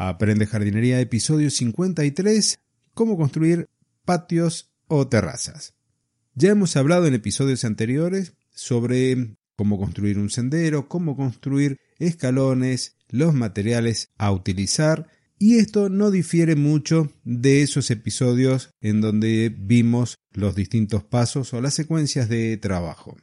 Aprende jardinería episodio 53. Cómo construir patios o terrazas. Ya hemos hablado en episodios anteriores sobre cómo construir un sendero, cómo construir escalones, los materiales a utilizar y esto no difiere mucho de esos episodios en donde vimos los distintos pasos o las secuencias de trabajo.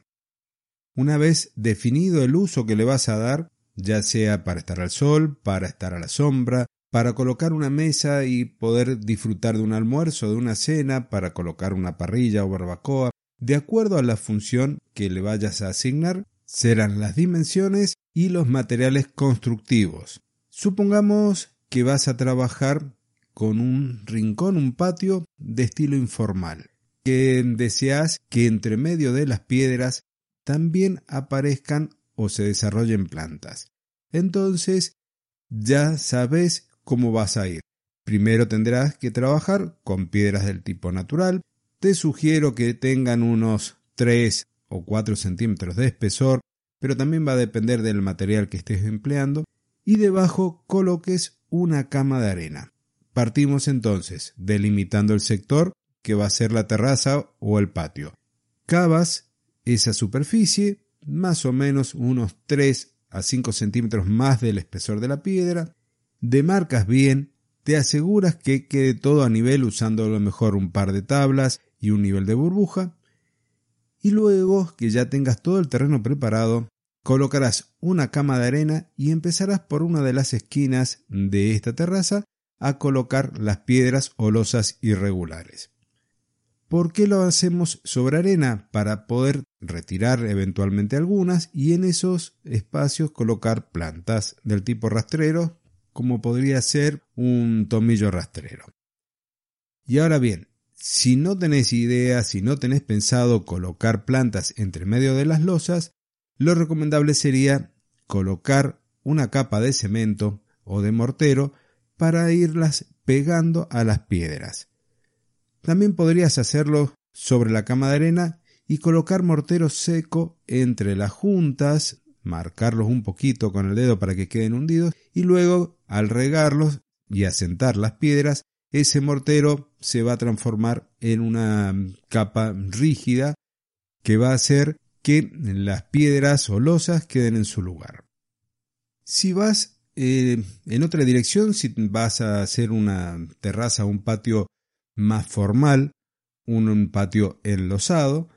Una vez definido el uso que le vas a dar, ya sea para estar al sol, para estar a la sombra, para colocar una mesa y poder disfrutar de un almuerzo, de una cena, para colocar una parrilla o barbacoa, de acuerdo a la función que le vayas a asignar, serán las dimensiones y los materiales constructivos. Supongamos que vas a trabajar con un rincón, un patio de estilo informal, que deseas que entre medio de las piedras también aparezcan o se desarrollen plantas. Entonces, ya sabes cómo vas a ir. Primero tendrás que trabajar con piedras del tipo natural. Te sugiero que tengan unos 3 o 4 centímetros de espesor, pero también va a depender del material que estés empleando. Y debajo coloques una cama de arena. Partimos entonces delimitando el sector que va a ser la terraza o el patio. Cavas esa superficie, más o menos unos 3 a 5 centímetros más del espesor de la piedra, demarcas bien, te aseguras que quede todo a nivel usando a lo mejor un par de tablas y un nivel de burbuja, y luego que ya tengas todo el terreno preparado, Colocarás una cama de arena y empezarás por una de las esquinas de esta terraza a colocar las piedras o losas irregulares. ¿Por qué lo hacemos sobre arena? Para poder retirar eventualmente algunas y en esos espacios colocar plantas del tipo rastrero, como podría ser un tomillo rastrero. Y ahora bien, si no tenés idea, si no tenés pensado colocar plantas entre medio de las losas, lo recomendable sería colocar una capa de cemento o de mortero para irlas pegando a las piedras. También podrías hacerlo sobre la cama de arena y colocar mortero seco entre las juntas, marcarlos un poquito con el dedo para que queden hundidos y luego al regarlos y asentar las piedras, ese mortero se va a transformar en una capa rígida que va a hacer que las piedras o losas queden en su lugar. Si vas eh, en otra dirección, si vas a hacer una terraza un patio más formal, un patio enlosado,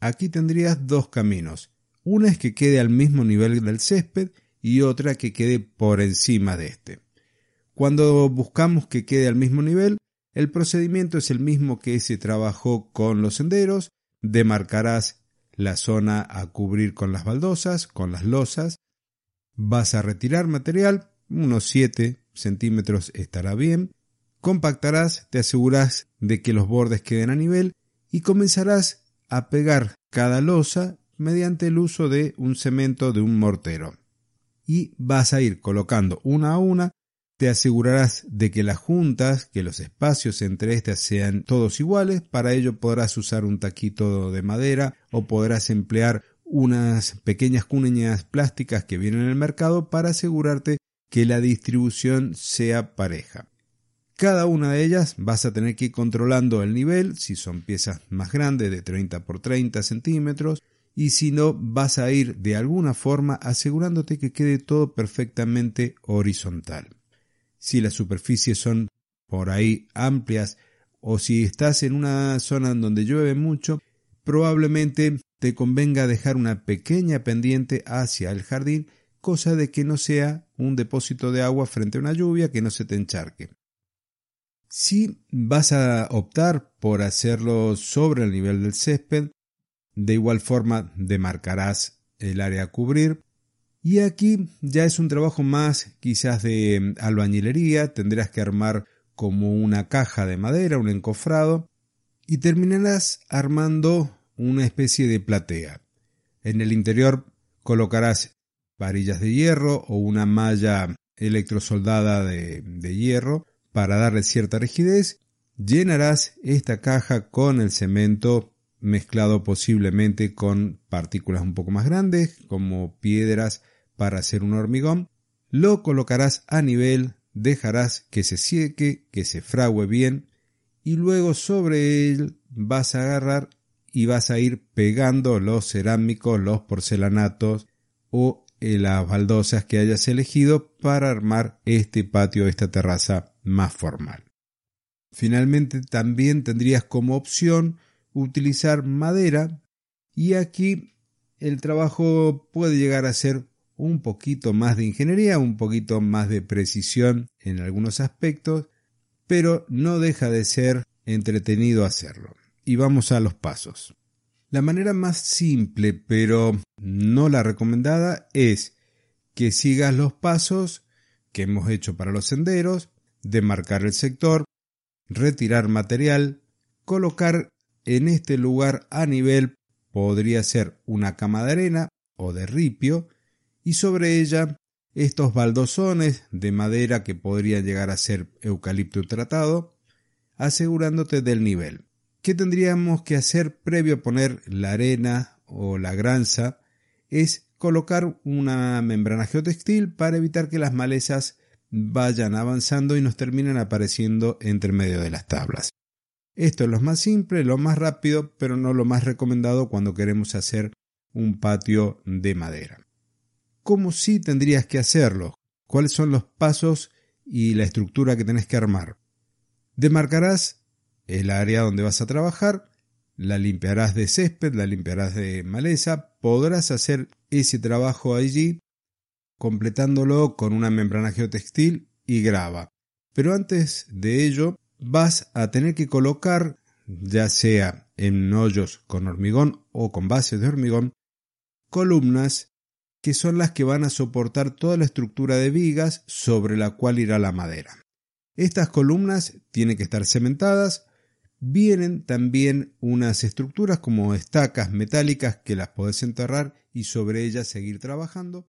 aquí tendrías dos caminos. Una es que quede al mismo nivel del césped y otra que quede por encima de este. Cuando buscamos que quede al mismo nivel, el procedimiento es el mismo que se trabajó con los senderos, demarcarás la zona a cubrir con las baldosas, con las losas. Vas a retirar material, unos 7 centímetros estará bien. Compactarás, te aseguras de que los bordes queden a nivel y comenzarás a pegar cada losa mediante el uso de un cemento de un mortero. Y vas a ir colocando una a una te asegurarás de que las juntas, que los espacios entre estas sean todos iguales, para ello podrás usar un taquito de madera o podrás emplear unas pequeñas cuñas plásticas que vienen en el mercado para asegurarte que la distribución sea pareja. Cada una de ellas vas a tener que ir controlando el nivel, si son piezas más grandes de 30 por 30 centímetros, y si no vas a ir de alguna forma asegurándote que quede todo perfectamente horizontal si las superficies son por ahí amplias o si estás en una zona donde llueve mucho, probablemente te convenga dejar una pequeña pendiente hacia el jardín, cosa de que no sea un depósito de agua frente a una lluvia que no se te encharque. Si vas a optar por hacerlo sobre el nivel del césped, de igual forma demarcarás el área a cubrir, y aquí ya es un trabajo más quizás de mm, albañilería, tendrás que armar como una caja de madera, un encofrado, y terminarás armando una especie de platea. En el interior colocarás varillas de hierro o una malla electrosoldada de, de hierro para darle cierta rigidez. Llenarás esta caja con el cemento mezclado posiblemente con partículas un poco más grandes, como piedras para hacer un hormigón. Lo colocarás a nivel, dejarás que se seque, que se frague bien y luego sobre él vas a agarrar y vas a ir pegando los cerámicos, los porcelanatos o las baldosas que hayas elegido para armar este patio, esta terraza más formal. Finalmente también tendrías como opción utilizar madera y aquí el trabajo puede llegar a ser un poquito más de ingeniería, un poquito más de precisión en algunos aspectos, pero no deja de ser entretenido hacerlo. Y vamos a los pasos. La manera más simple, pero no la recomendada, es que sigas los pasos que hemos hecho para los senderos, demarcar el sector, retirar material, colocar en este lugar a nivel podría ser una cama de arena o de ripio y sobre ella estos baldosones de madera que podrían llegar a ser eucalipto tratado, asegurándote del nivel. ¿Qué tendríamos que hacer previo a poner la arena o la granza? Es colocar una membrana geotextil para evitar que las malezas vayan avanzando y nos terminen apareciendo entre medio de las tablas. Esto es lo más simple, lo más rápido, pero no lo más recomendado cuando queremos hacer un patio de madera. ¿Cómo sí tendrías que hacerlo? ¿Cuáles son los pasos y la estructura que tenés que armar? Demarcarás el área donde vas a trabajar, la limpiarás de césped, la limpiarás de maleza, podrás hacer ese trabajo allí completándolo con una membrana geotextil y grava. Pero antes de ello vas a tener que colocar, ya sea en hoyos con hormigón o con bases de hormigón, columnas que son las que van a soportar toda la estructura de vigas sobre la cual irá la madera. Estas columnas tienen que estar cementadas, vienen también unas estructuras como estacas metálicas que las podés enterrar y sobre ellas seguir trabajando,